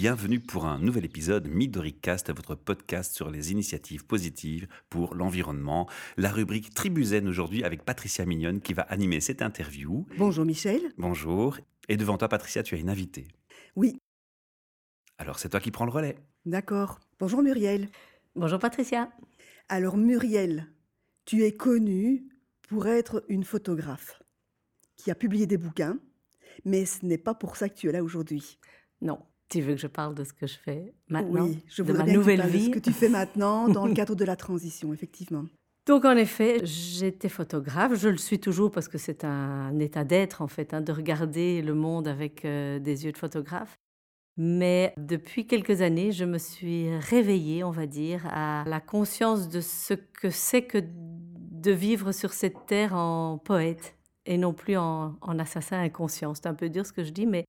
bienvenue pour un nouvel épisode Midoricast, votre podcast sur les initiatives positives pour l'environnement. La rubrique Tribuzen aujourd'hui avec Patricia Mignonne qui va animer cette interview. Bonjour Michel. Bonjour. Et devant toi Patricia, tu as une invitée. Oui. Alors c'est toi qui prends le relais. D'accord. Bonjour Muriel. Bonjour Patricia. Alors Muriel, tu es connue pour être une photographe qui a publié des bouquins, mais ce n'est pas pour ça que tu es là aujourd'hui. Non. Tu veux que je parle de ce que je fais maintenant Oui, je de ma bien que tu nouvelle parles de vie? ce que tu fais maintenant dans le cadre de la transition, effectivement. Donc en effet, j'étais photographe, je le suis toujours parce que c'est un état d'être en fait, hein, de regarder le monde avec euh, des yeux de photographe. Mais depuis quelques années, je me suis réveillée, on va dire, à la conscience de ce que c'est que de vivre sur cette terre en poète et non plus en, en assassin inconscient. C'est un peu dur ce que je dis, mais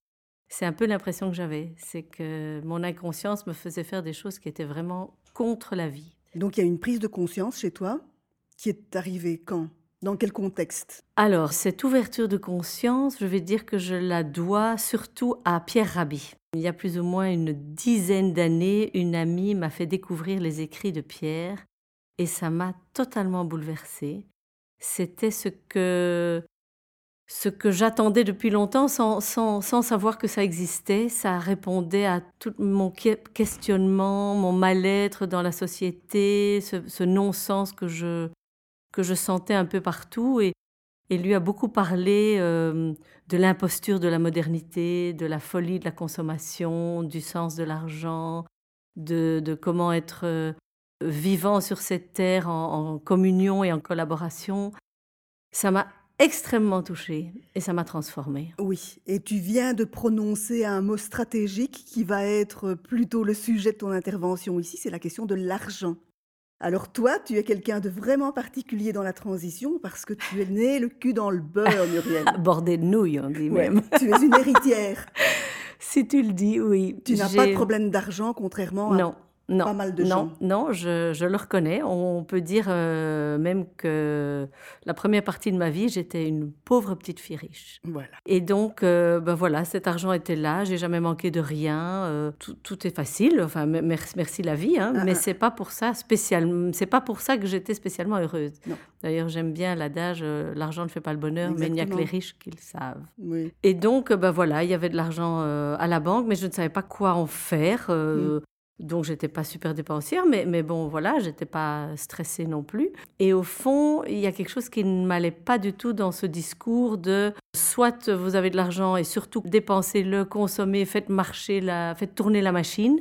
c'est un peu l'impression que j'avais. C'est que mon inconscience me faisait faire des choses qui étaient vraiment contre la vie. Donc il y a une prise de conscience chez toi qui est arrivée quand? Dans quel contexte? Alors, cette ouverture de conscience, je vais dire que je la dois surtout à Pierre Rabhi. Il y a plus ou moins une dizaine d'années, une amie m'a fait découvrir les écrits de Pierre et ça m'a totalement bouleversée. C'était ce que, ce que j'attendais depuis longtemps sans, sans, sans savoir que ça existait. Ça répondait à tout mon que- questionnement, mon mal-être dans la société, ce, ce non-sens que je, que je sentais un peu partout. Et, et lui a beaucoup parlé euh, de l'imposture de la modernité, de la folie de la consommation, du sens de l'argent, de, de comment être euh, vivant sur cette terre en, en communion et en collaboration. Ça m'a extrêmement touchée et ça m'a transformée. Oui, et tu viens de prononcer un mot stratégique qui va être plutôt le sujet de ton intervention ici, c'est la question de l'argent. Alors toi, tu es quelqu'un de vraiment particulier dans la transition parce que tu es né le cul dans le beurre, Muriel. Bordé de nouilles, on dit Ouais, même. tu es une héritière. Si tu le dis, oui. Tu n'as pas de problème d'argent, contrairement à Non, non, pas mal de non, gens. non, je, je le reconnais. On peut dire euh, même que la première partie de ma vie, j'étais une pauvre petite fille riche. Voilà. Et donc, euh, ben voilà, cet argent était là, j'ai jamais manqué de rien, euh, tout, tout est facile, enfin, me- merci, merci la vie, hein, Ah, mais ah. c'est pas pour ça spécial, c'est pas pour ça que j'étais spécialement heureuse. D'ailleurs, j'aime bien l'adage, l'argent ne fait pas le bonheur, mais il n'y a que les riches qui le savent. Oui. Et donc, ben voilà, il y avait de l'argent à la banque, mais je ne savais pas quoi en faire. euh, Donc, j'étais pas super dépensière, mais, mais bon, voilà, j'étais pas stressée non plus. Et au fond, il y a quelque chose qui ne m'allait pas du tout dans ce discours de soit vous avez de l'argent et surtout dépensez-le, consommez, faites marcher la, faites tourner la machine.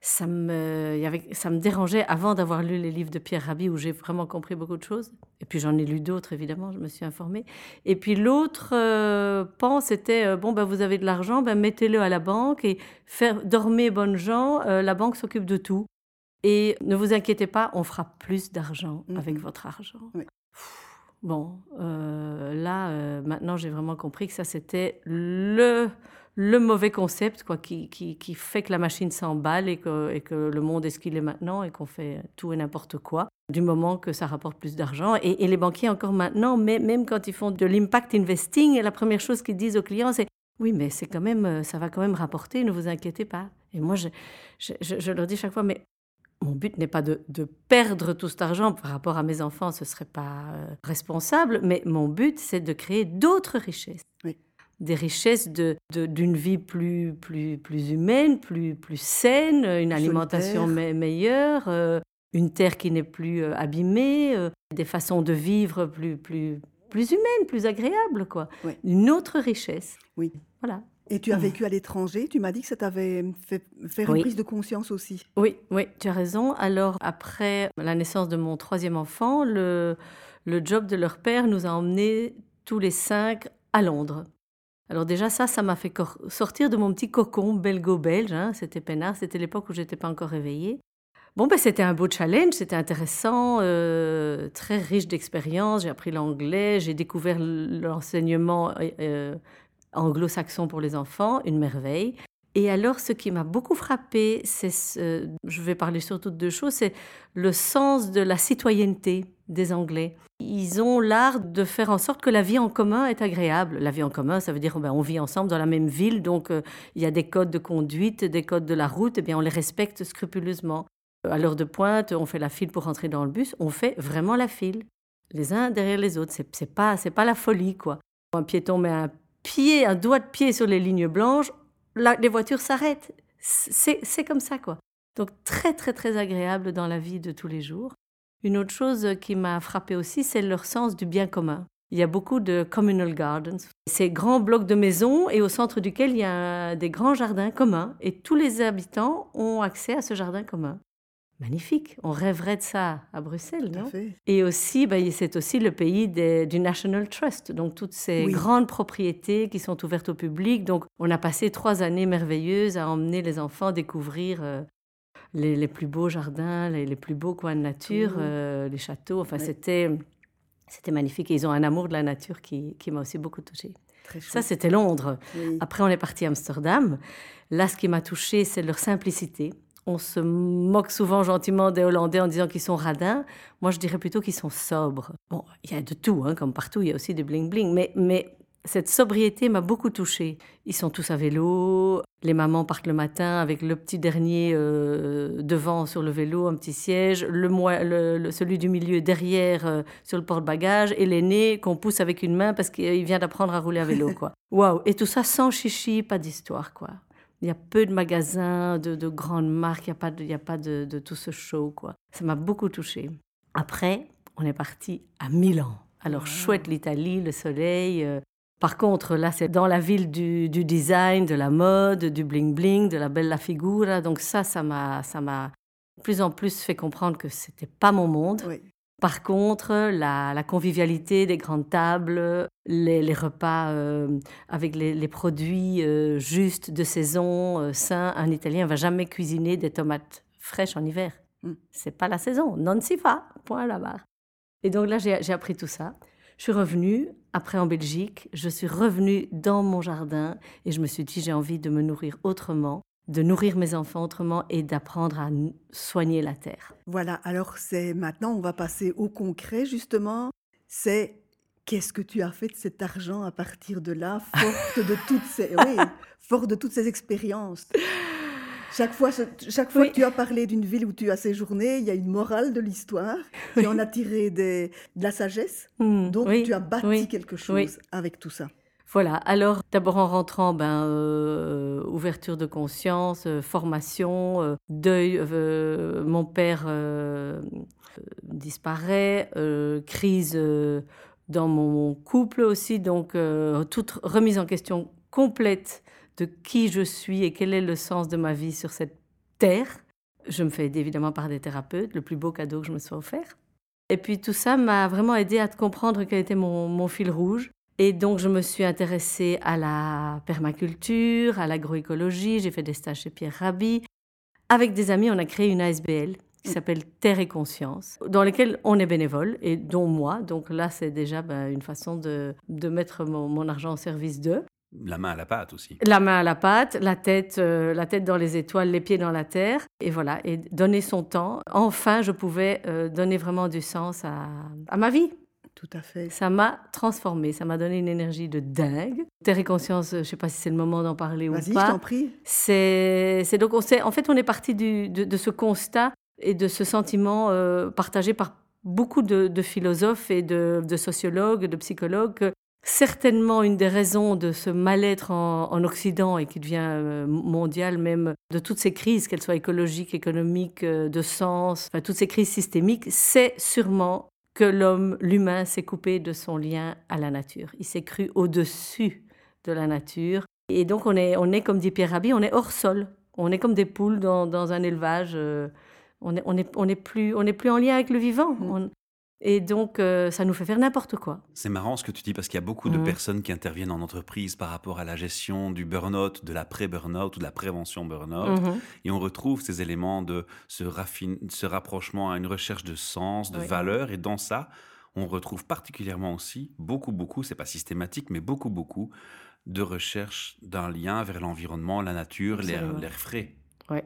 Ça me, ça me dérangeait avant d'avoir lu les livres de Pierre Rabhi où j'ai vraiment compris beaucoup de choses. Et puis j'en ai lu d'autres, évidemment, je me suis informée. Et puis l'autre euh, pan, c'était euh, bon, ben, vous avez de l'argent, ben, mettez-le à la banque et faire, dormez, bonnes gens, euh, la banque s'occupe de tout. Et ne vous inquiétez pas, on fera plus d'argent Mhm. avec votre argent. Oui. Bon, là, maintenant, j'ai vraiment compris que ça, c'était le, le mauvais concept quoi, qui, qui, qui fait que la machine s'emballe et que, et que le monde est ce qu'il est maintenant et qu'on fait tout et n'importe quoi, du moment que ça rapporte plus d'argent. Et, les banquiers, encore maintenant, mais, même quand ils font de l'impact investing, la première chose qu'ils disent aux clients, c'est oui, mais c'est quand même, euh, ça va quand même rapporter, ne vous inquiétez pas. Et moi, je, je, je- leur dis chaque fois, mais mon but n'est pas de, de perdre tout cet argent par rapport à mes enfants, ce serait pas euh, responsable, mais mon but, c'est de créer d'autres richesses. Des richesses de, d'une vie plus, plus, plus humaine, plus, plus saine, une alimentation me- meilleure, euh, une terre qui n'est plus euh, abîmée, euh, des façons de vivre plus, plus, plus humaines, plus agréables, quoi. Oui. Une autre richesse. Oui. Voilà. Et tu as vécu à l'étranger, tu m'as dit que ça t'avait fait faire Oui. une prise de conscience aussi. Oui, oui, tu as raison. Alors, après la naissance de mon troisième enfant, le, le job de leur père nous a emmenés tous les cinq à Londres. Alors déjà, ça, ça m'a fait sortir de mon petit cocon belgo-belge. hein. C'était peinard, c'était l'époque où j'étais pas encore réveillée. Bon, ben, c'était un beau challenge, c'était intéressant, euh, très riche d'expérience. J'ai appris l'anglais, j'ai découvert l'enseignement euh, euh, anglo-saxon pour les enfants, une merveille. Et alors, ce qui m'a beaucoup frappé, c'est, ce- je vais parler surtout de deux choses, c'est le sens de la citoyenneté des Anglais. Ils ont l'art de faire en sorte que la vie en commun est agréable. La vie en commun, ça veut dire ben, on vit ensemble dans la même ville, donc euh, il y a des codes de conduite, des codes de la route, et bien on les respecte scrupuleusement. À l'heure de pointe, on fait la file pour rentrer dans le bus, on fait vraiment la file, les uns derrière les autres. C'est, c'est pas, c'est pas la folie, quoi. Un piéton met un pied, un doigt de pied sur les lignes blanches, les voitures s'arrêtent. C'est, comme ça, quoi. Donc très, très, très agréable dans la vie de tous les jours. Une autre chose qui m'a frappé aussi, c'est leur sens du bien commun. Il y a beaucoup de communal gardens, ces grands blocs de maisons et au centre duquel il y a des grands jardins communs et tous les habitants ont accès à ce jardin commun. Magnifique, on rêverait de ça à Bruxelles, Tout non fait. Et aussi, ben, c'est aussi le pays des- du National Trust, donc toutes ces Oui. grandes propriétés qui sont ouvertes au public. Donc, on a passé trois années merveilleuses à emmener les enfants découvrir euh, les, les plus beaux jardins, les, les plus beaux coins de nature, Mhm. euh, les châteaux. Enfin, Oui. c'était c'était magnifique. Et ils ont un amour de la nature qui, qui m'a aussi beaucoup touchée. Ça, c'était Londres. Oui. Après, on est parti à Amsterdam. Là, ce qui m'a touchée, c'est leur simplicité. On se moque souvent gentiment des Hollandais en disant qu'ils sont radins. Moi, je dirais plutôt qu'ils sont sobres. Bon, il y a de tout, hein, comme partout, il y a aussi des bling-bling. Mais, mais cette sobriété m'a beaucoup touchée. Ils sont tous à vélo. Les mamans partent le matin avec le petit dernier euh, devant sur le vélo, un petit siège. Le, moi- le- le- celui du milieu derrière euh, sur le porte-bagages. Et l'aîné qu'on pousse avec une main parce qu'il vient d'apprendre à rouler à vélo. Waouh Et tout ça sans chichi, pas d'histoire, quoi. Il y a peu de magasins, de, de grandes marques, il n'y a pas, de, il y a pas de, de tout ce show, quoi. Ça m'a beaucoup touchée. Après, on est parti à Milan. Alors, Wow. chouette l'Italie, le soleil. euh. Par contre, là, c'est dans la ville du, du design, de la mode, du bling-bling, de la bella figura. Donc ça, ça m'a, ça m'a plus en plus fait comprendre que c'était pas mon monde. Oui. Par contre, la, la convivialité des grandes tables, les, les repas euh, avec les, les produits euh, justes de saison, euh, sains, un Italien va jamais cuisiner des tomates fraîches en hiver. Mm. C'est pas la saison, non si fa, point à la barre. Et donc là, j'ai appris tout ça. Je suis revenue, après en Belgique, je suis revenue dans mon jardin et je me suis dit, j'ai envie de me nourrir autrement, de nourrir mes enfants autrement et d'apprendre à soigner la terre. Voilà, alors c'est maintenant, on va passer au concret justement. C'est qu'est-ce que tu as fait de cet argent à partir de là, forte de toutes ces, oui, forte de toutes ces expériences? Chaque fois, chaque fois Oui. que tu as parlé d'une ville où tu as séjourné, il y a une morale de l'histoire. Tu en as tiré des- de la sagesse. Hmm, Donc oui, tu as bâti oui, quelque chose oui. avec tout ça. Voilà, alors d'abord en rentrant, ben, euh, ouverture de conscience, euh, formation, euh, deuil, mon père disparaît, crise dans mon couple aussi, donc toute remise en question complète de qui je suis et quel est le sens de ma vie sur cette terre. Je me fais aider évidemment par des thérapeutes, le plus beau cadeau que je me sois offert. Et puis tout ça m'a vraiment aidé à comprendre quel était mon fil rouge. Et donc, je me suis intéressée à la permaculture, à l'agroécologie. J'ai fait des stages chez Pierre Rabhi. Avec des amis, on a créé une ASBL qui s'appelle Terre et Conscience, dans laquelle on est bénévole, et dont moi. Donc là, c'est déjà ben, une façon de, de mettre mon, mon argent au service d'eux. La main à la pâte aussi. La main à la pâte, la tête, euh, la tête dans les étoiles, les pieds dans la terre, et voilà, et donner son temps. Enfin, je pouvais euh, donner vraiment du sens à, à ma vie. Tout à fait. Ça m'a transformée, ça m'a donné une énergie de dingue. Terre et conscience, je ne sais pas si c'est le moment d'en parler ou Vas-y, je pas. t'en prie. C'est c'est donc on en fait on est parti du- de, de ce constat et de ce sentiment euh, partagé par beaucoup de, de philosophes et de, de sociologues, de psychologues. que certainement une des raisons de ce mal-être en, en Occident et qui devient euh, mondial même de toutes ces crises, qu'elles soient écologiques, économiques, euh, de sens, enfin toutes ces crises systémiques, c'est sûrement que l'homme, l'humain, s'est coupé de son lien à la nature. Il s'est cru au-dessus de la nature. Et donc, on est, on est comme dit Pierre Rabhi, on est hors sol. On est comme des poules dans, dans un élevage. euh, on n'est on est, on est plus, on est plus en lien avec le vivant. Mm. On- et donc, euh, ça nous fait faire n'importe quoi. C'est marrant ce que tu dis parce qu'il y a beaucoup de Mhm. personnes qui interviennent en entreprise par rapport à la gestion du burn-out, de l'après-burn-out ou de la prévention burn-out. Mhm. Et on retrouve ces éléments de ce, rapprochement à une recherche de sens, de Oui. valeur. Et dans ça, on retrouve particulièrement aussi beaucoup, beaucoup, c'est pas systématique, mais beaucoup, beaucoup de recherche d'un lien vers l'environnement, la nature, l'air frais. Ouais.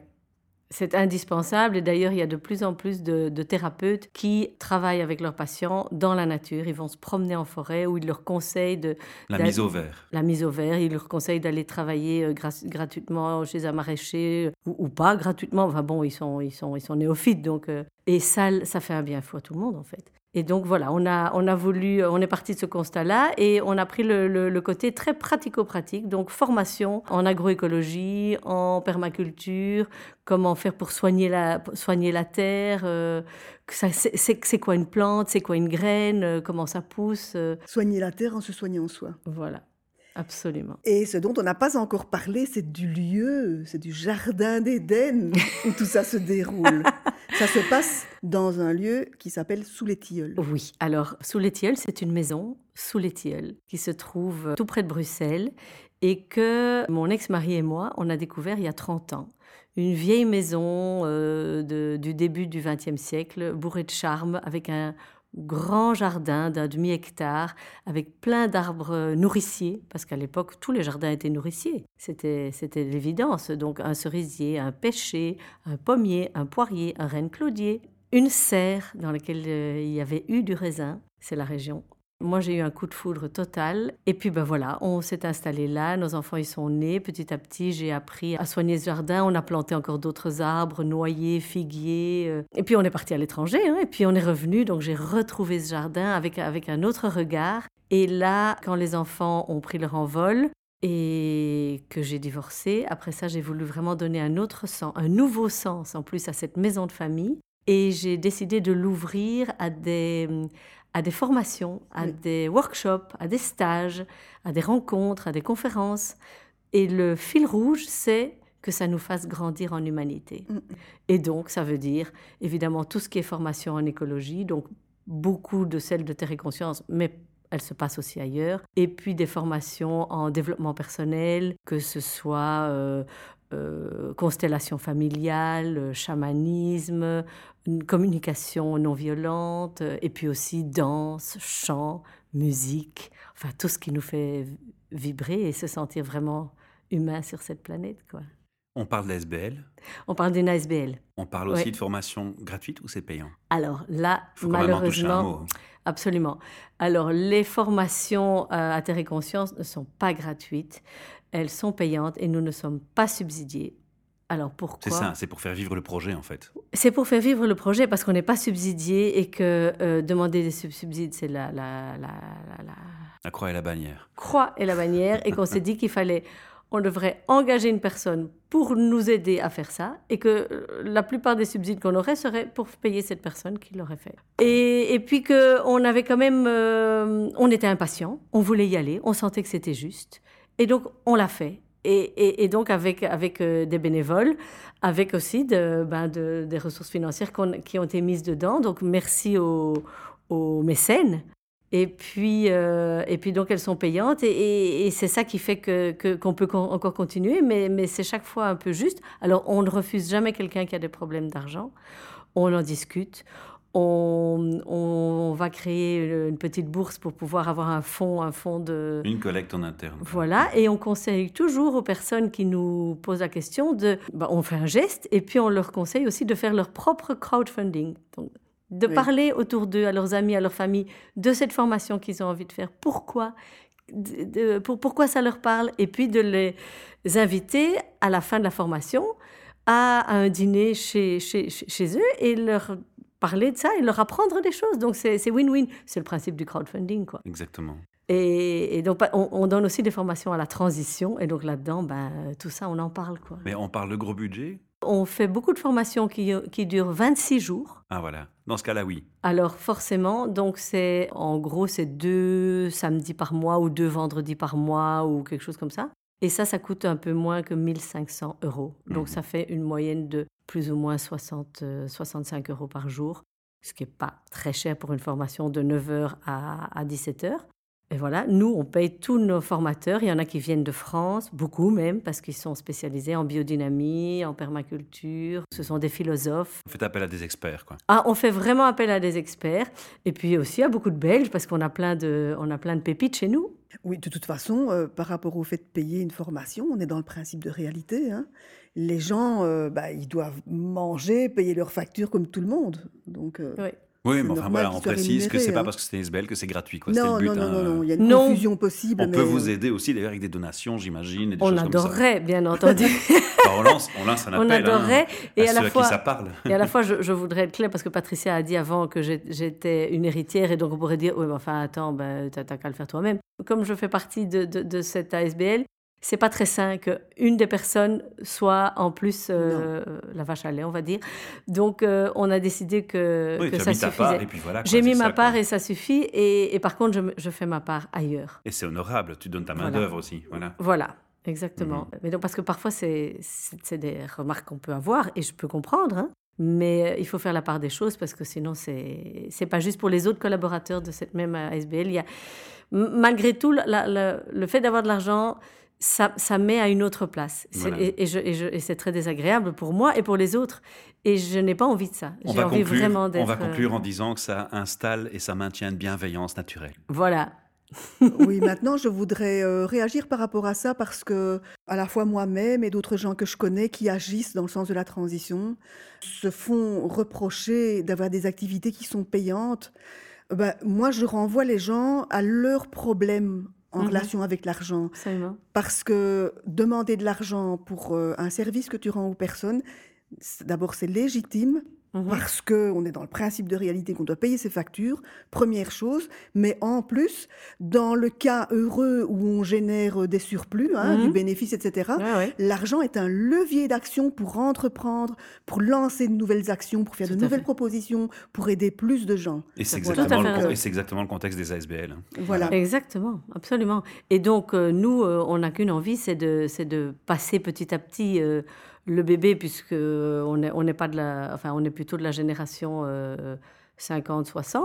C'est indispensable et d'ailleurs il y a de plus en plus de, de thérapeutes qui travaillent avec leurs patients dans la nature. Ils vont se promener en forêt où ils leur conseillent de La mise au vert. la mise au vert. Ils leur conseillent d'aller travailler euh, gra- gratuitement chez un maraîcher ou, ou pas gratuitement. Enfin bon, ils sont, ils sont, ils sont néophytes donc euh, et ça, ça fait un bien fou à tout le monde en fait. Et donc voilà, on a, on a voulu, on est parti de ce constat-là et on a pris le, le- le côté très pratico-pratique, donc formation en agroécologie, en permaculture, comment faire pour soigner la, soigner la terre, euh, c'est quoi une plante, c'est quoi une graine, euh, comment ça pousse, euh, Soigner la terre en se soignant soi. voilà, absolument. Et ce dont on n'a pas encore parlé, c'est du lieu, c'est du jardin d'Éden où tout ça se déroule. ça se passe dans un lieu qui s'appelle Sous les Tilleuls. Oui, alors sous les Tilleuls, c'est une maison sous les Tilleuls qui se trouve tout près de Bruxelles et que mon ex-mari et moi, on a découvert il y a 30 ans. Une vieille maison euh, de- du début du XXe siècle, bourrée de charme, avec un grand jardin d'un demi-hectare, avec plein d'arbres nourriciers, parce qu'à l'époque, tous les jardins étaient nourriciers. C'était, l'évidence. Donc un cerisier, un pêcher, un pommier, un poirier, un renne claudier, une serre dans laquelle euh, il y avait eu du raisin, c'est la région. Moi, j'ai eu un coup de foudre total. Et puis, ben voilà, on s'est installé là. Nos enfants, ils sont nés. Petit à petit, j'ai appris à soigner ce jardin. On a planté encore d'autres arbres, noyers, figuiers. euh. Et puis, on est parti à l'étranger. hein. Et puis, on est revenu. Donc, j'ai retrouvé ce jardin avec, avec un autre regard. Et là, quand les enfants ont pris leur envol, et que j'ai divorcé. Après ça, j'ai voulu vraiment donner un autre sens, un nouveau sens en plus à cette maison de famille. Et j'ai décidé de l'ouvrir à des, à des formations, à Oui. des workshops, à des stages, à des rencontres, à des conférences. Et le fil rouge, c'est que ça nous fasse grandir en humanité. Mm. Et donc, ça veut dire évidemment tout ce qui est formation en écologie, donc beaucoup de celles de Terre et Conscience, mais elles se passent aussi ailleurs. Et puis des formations en développement personnel, que ce soit euh, euh, constellation familiale, euh, chamanisme, communication non violente, euh, et puis aussi danse, chant, musique, enfin tout ce qui nous fait vibrer et se sentir vraiment humain sur cette planète. Quoi. On parle d'SBL. On parle d'une ASBL. On parle aussi Ouais. de formation gratuite ou c'est payant? Alors là, faut un malheureusement, mot. hein. Absolument. Alors, les formations euh, à Terre et Conscience ne sont pas gratuites. Elles sont payantes et nous ne sommes pas subsidiés. Alors, pourquoi? C'est ça, c'est pour faire vivre le projet en fait. C'est pour faire vivre le projet parce qu'on n'est pas subsidié et que euh, demander des sub- subsides, c'est la, la, la, la- la La croix et la bannière. croix et la bannière et qu'on s'est dit qu'il fallait, on devrait engager une personne pour nous aider à faire ça et que euh, la plupart des subsides qu'on aurait seraient pour payer cette personne qui l'aurait fait. Et, puis qu'on avait quand même, euh, on était impatient, on voulait y aller, on sentait que c'était juste et donc on l'a fait. Et, donc avec, avec euh, des bénévoles, avec aussi ben, de- des ressources financières qui ont été mises dedans. Donc merci aux mécènes. Et puis, euh, et puis donc elles sont payantes et, et- et c'est ça qui fait que, que- qu'on peut con- encore continuer, mais, mais c'est chaque fois un peu juste. Alors on ne refuse jamais quelqu'un qui a des problèmes d'argent, on en discute, on, on va créer une petite bourse pour pouvoir avoir un fonds, un fonds de... Une collecte en interne. Voilà, et on conseille toujours aux personnes qui nous posent la question de... bah, on fait un geste et puis on leur conseille aussi de faire leur propre crowdfunding. Donc, de Oui. parler autour d'eux, à leurs amis, à leur famille, de cette formation qu'ils ont envie de faire. Pourquoi de- de- pour, Pourquoi ça leur parle? Et puis de les inviter à la fin de la formation à, à un dîner chez, chez, chez- eux et leur parler de ça et leur apprendre des choses. Donc c'est win-win. C'est le principe du crowdfunding, quoi. Exactement. Et, et donc, on, on donne aussi des formations à la transition. Et donc, là-dedans, ben, tout ça, on en parle. Quoi. Mais on parle de gros budget On fait beaucoup de formations qui, qui durent 26 jours. Ah voilà. Dans ce cas-là, oui. Alors, forcément, donc c'est en gros, c'est deux samedis par mois ou deux vendredis par mois ou quelque chose comme ça. Et ça, ça coûte un peu moins que 1500 euros. Donc, Mhm. ça fait une moyenne de plus ou moins 60, euh, 65 euros par jour, ce qui n'est pas très cher pour une formation de 9h à, à 17h. Et voilà, nous, on paye tous nos formateurs. Il y en a qui viennent de France, beaucoup même, parce qu'ils sont spécialisés en biodynamie, en permaculture. Ce sont des philosophes. Faites appel à des experts, quoi. Ah, on fait vraiment appel à des experts. Et puis aussi à beaucoup de Belges, parce qu'on a plein de, on a plein de pépites chez nous. Oui, de toute façon, euh, par rapport au fait de payer une formation, on est dans le principe de réalité. hein. Les gens, euh, bah, ils doivent manger, payer leurs factures comme tout le monde. Donc, euh, Oui. Oui, mais enfin voilà, on précise que c'est rémunérés, pas hein. parce que c'est SBL que c'est gratuit. Quoi. Non, le but, non, non, hein. non, non, il y a une Non. confusion possible. On mais, peut vous euh, aider aussi d'ailleurs avec des donations, j'imagine. et des On choses comme ça. adorerait, bien entendu. Enfin, on, lance, on lance un On appel hein, adorerait. Et à, à la ceux fois, à qui ça parle. Et à la fois, je, je voudrais être claire parce que Patricia a dit avant que j'étais une héritière et donc on pourrait dire, oui, mais enfin, attends, ben, t'as t'as qu'à le faire toi-même. Comme je fais partie de, de, de cette ASBL, c'est pas très sain qu'une des personnes soit en plus euh, la vache à lait, on va dire. Donc, euh, on a décidé que, Oui, que ça mis ta part suffisait. et puis voilà. quoi, J'ai mis ça, ma part quoi. et ça suffit. Et, et par contre, je, fais ma part ailleurs. Et c'est honorable, tu donnes ta main Voilà. d'œuvre aussi. Voilà. Voilà, exactement. Mhm. Mais donc, parce que parfois, c'est des remarques qu'on peut avoir et je peux comprendre. hein. Mais euh, il faut faire la part des choses parce que sinon, c'est c'est pas juste pour les autres collaborateurs de cette même ASBL. Il y a, malgré tout, la- la- la- le fait d'avoir de l'argent, ça, ça met à une autre place. C'est- Voilà. Et, et je- et je- et c'est très désagréable pour moi et pour les autres. Et je n'ai pas envie de ça. On J'ai va, envie conclure, vraiment on va conclure euh, en disant que ça installe et ça maintient une bienveillance naturelle. Voilà. Oui, maintenant, je voudrais euh, réagir par rapport à ça parce que, à la fois moi-même et d'autres gens que je connais qui agissent dans le sens de la transition se font reprocher d'avoir des activités qui sont payantes. Ben, moi, je renvoie les gens à leurs problèmes en Mhm. relation avec l'argent. Parce que demander de l'argent pour euh, un service que tu rends aux personnes, d'abord, c'est légitime Mhm. parce qu'on est dans le principe de réalité qu'on doit payer ses factures, première chose, mais en plus, dans le cas heureux où on génère des surplus, hein, Mhm. du bénéfice, etc., Ouais, ouais. l'argent est un levier d'action pour entreprendre, pour lancer de nouvelles actions, pour faire Tout de nouvelles fait. propositions, pour aider plus de gens. Et c'est exactement, le- exactement contexte des ASBL. hein. Voilà. Exactement, absolument. Et donc, euh, nous, euh, on n'a qu'une envie, c'est de, c'est de passer petit à petit euh, le bébé, puisque on n'est on pas de la, enfin, on est plutôt de la génération euh, 50-60.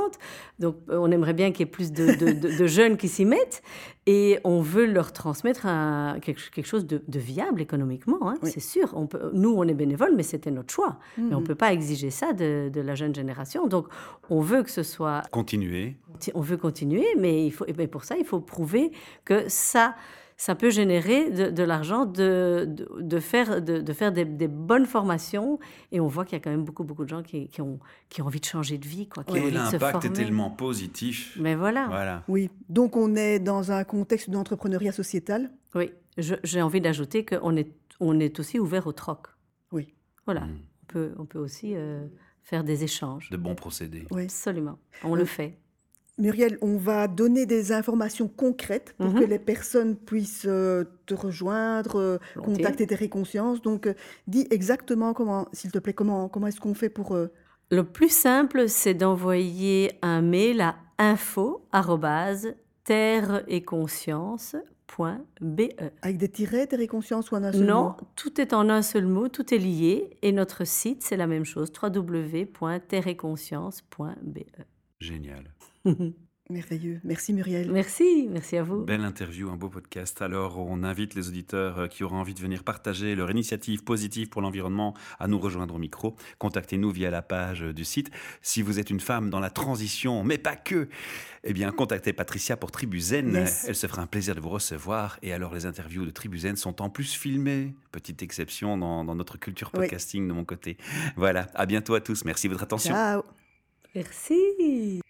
Donc, euh, on aimerait bien qu'il y ait plus de, de- de- de jeunes qui s'y mettent, et on veut leur transmettre un- quelque, quelque chose de, viable économiquement. hein, Oui. C'est sûr. On peut, nous, on est bénévoles, mais c'était notre choix. Mais on Mhm. peut pas exiger ça de, de la jeune génération. Donc, on veut que ce soit Continuez. Ti- on veut continuer, mais, il faut, et pour ça, il faut prouver que ça, ça peut générer de, de l'argent, de, de, de faire, de, de faire des, des bonnes formations. Et on voit qu'il y a quand même beaucoup, beaucoup de gens qui, qui ont, qui ont envie de changer de vie, quoi, qui ont Et envie l'impact est tellement positif. Mais voilà, Voilà. Oui, donc on est dans un contexte d'entrepreneuriat sociétal? oui. Je- J'ai envie d'ajouter qu'on est, on est aussi ouvert au troc. Oui. Voilà. Mm. On, peut, on peut aussi euh, faire des échanges. De bons procédés. Oui. Absolument. On Euh, le fait. Muriel, on va donner des informations concrètes pour Mhm. que les personnes puissent euh, te rejoindre, euh, contacter tes réconsciences. Donc, euh, dis exactement comment, s'il te plaît, comment, comment est-ce qu'on fait pour... euh, Le plus simple, c'est d'envoyer un mail à info terre-et-conscience.be. avec des tirets, tes réconsciences ou en un seul Non, mot? tout est en un seul mot, tout est lié. Et notre site, c'est la même chose, www.terre-et-conscience.be. Génial. Merveilleux. Merci Muriel. Merci, merci à vous. Belle interview, un beau podcast. Alors, on invite les auditeurs euh, qui auront envie de venir partager leur initiative positive pour l'environnement à nous rejoindre au micro. Contactez-nous via la page euh, du site. Si vous êtes une femme dans la transition, mais pas que, eh bien, contactez Patricia pour Tribuzen. Yes. Elle se fera un plaisir de vous recevoir. Et alors, les interviews de Tribuzen sont en plus filmées. Petite exception dans, dans notre culture Oui. podcasting de mon côté. Voilà. À bientôt à tous. Merci de votre attention. Ciao. Merci.